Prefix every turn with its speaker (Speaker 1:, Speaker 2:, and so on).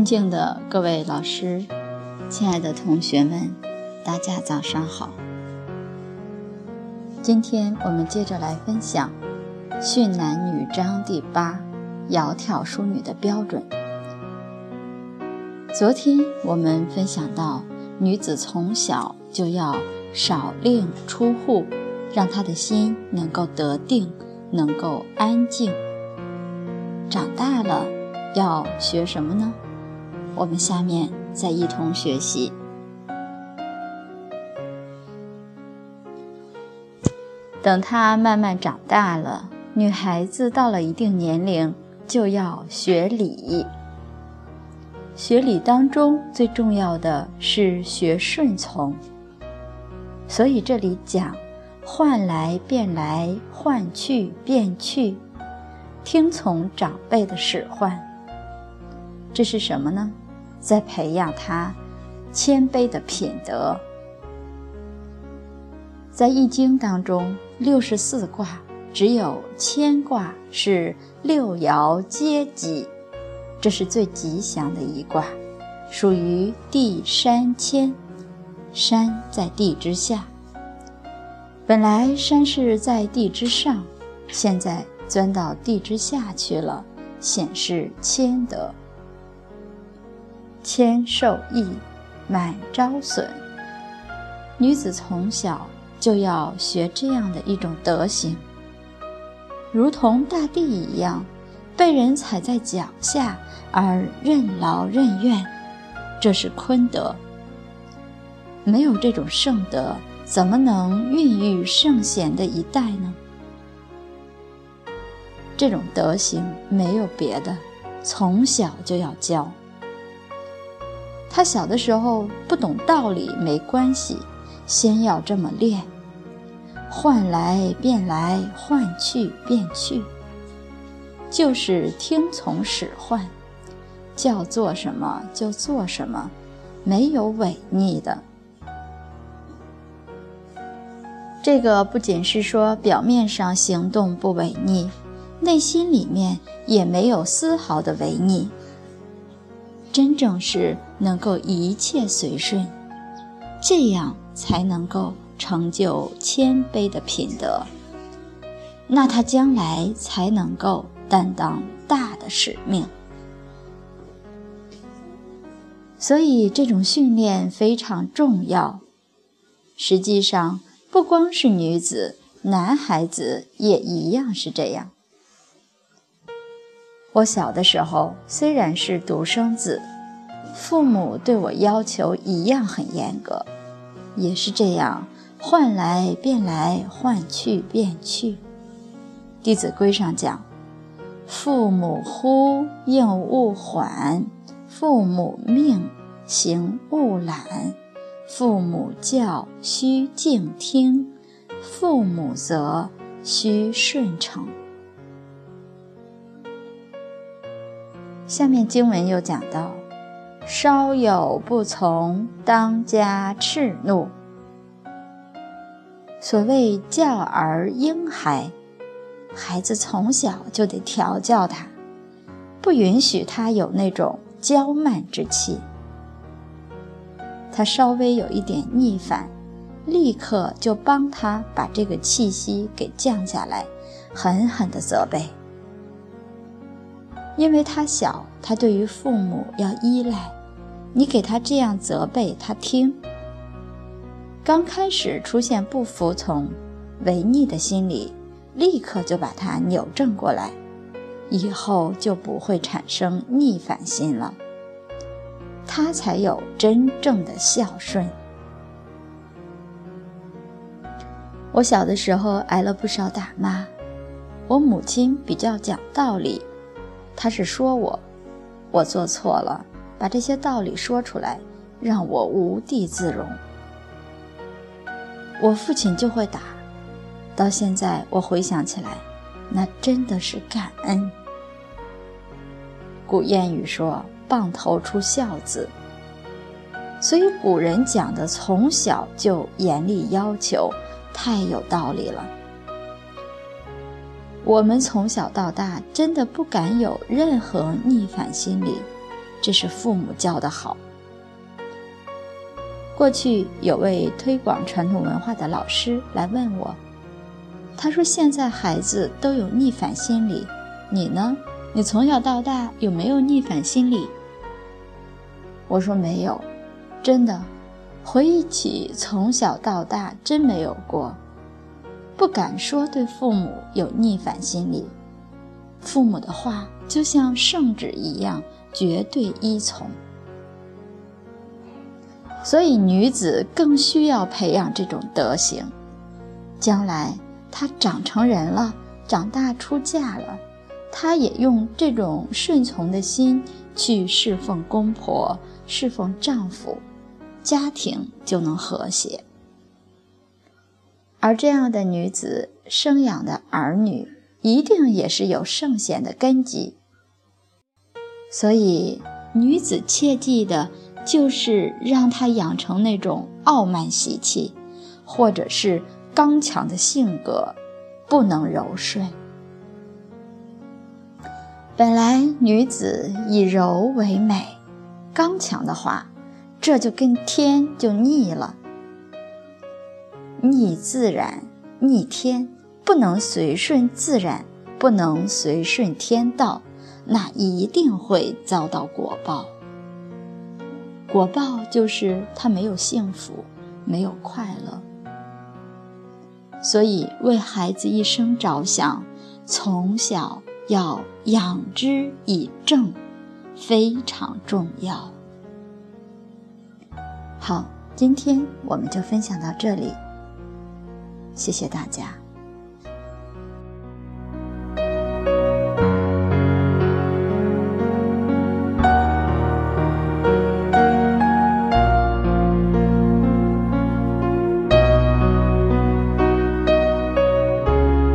Speaker 1: 尊敬的各位老师，亲爱的同学们，大家早上好。今天我们接着来分享《训男女章》第八“窈窕淑女”的标准。昨天我们分享到，女子从小就要少令出户，让她的心能够得定，能够安静。长大了要学什么呢？我们下面再一同学习。等她慢慢长大了，女孩子到了一定年龄就要学礼。学礼当中最重要的是学顺从，所以这里讲“换来便来，换去便去”，听从长辈的使唤。这是什么呢？在培养他谦卑的品德。在《易经》当中，六十四卦只有谦卦是六爻皆吉，这是最吉祥的一卦，属于地山谦。山在地之下，本来山是在地之上，现在钻到地之下去了，显示谦德。谦受益，满招损。女子从小就要学这样的一种德行，如同大地一样，被人踩在脚下而任劳任怨，这是坤德。没有这种圣德，怎么能孕育圣贤的一代呢？这种德行没有别的，从小就要教。他小的时候不懂道理没关系，先要这么练。换来便来，换去便去，就是听从使唤，叫做什么就做什么，没有违逆的。这个不仅是说表面上行动不违逆，内心里面也没有丝毫的违逆。真正是能够一切随顺，这样才能够成就谦卑的品德。那他将来才能够担当大的使命。所以这种训练非常重要。实际上，不光是女子，男孩子也一样是这样。我小的时候虽然是独生子，父母对我要求一样很严格，也是这样，换来变来，换去变去。《弟子规》上讲：“父母呼应勿缓，父母命行勿懒，父母教须敬听，父母责须顺承。”下面经文又讲到：“稍有不从，当加斥怒。”所谓教儿婴孩，孩子从小就得调教他，不允许他有那种娇慢之气。他稍微有一点逆反，立刻就帮他把这个气息给降下来，狠狠地责备。因为他小，他对于父母要依赖，你给他这样责备，他听。刚开始出现不服从、违逆的心理，立刻就把他扭正过来，以后就不会产生逆反心了。他才有真正的孝顺。我小的时候挨了不少打骂，我母亲比较讲道理。他是说我，我做错了，把这些道理说出来，让我无地自容。我父亲就会打，到现在我回想起来，那真的是感恩。古谚语说“棒头出孝子”，所以古人讲的从小就严厉要求，太有道理了。我们从小到大真的不敢有任何逆反心理，这是父母教的好。过去有位推广传统文化的老师来问我，他说：“现在孩子都有逆反心理，你呢？你从小到大有没有逆反心理？”我说：“没有，真的，回忆起从小到大真没有过，不敢说对父母有逆反心理。父母的话就像圣旨一样，绝对依从。”所以，女子更需要培养这种德行。将来她长成人了，长大出嫁了，她也用这种顺从的心去侍奉公婆、侍奉丈夫，家庭就能和谐。而这样的女子生养的儿女，一定也是有圣贤的根基。所以，女子切记的。就是让她养成那种傲慢习气，或者是刚强的性格，不能柔顺。本来女子以柔为美，刚强的话，这就跟天就逆了，逆自然，逆天，不能随顺自然，不能随顺天道，那一定会遭到果报。果报就是他没有幸福，没有快乐。所以为孩子一生着想，从小要养之以正，非常重要。好，今天我们就分享到这里，谢谢大家。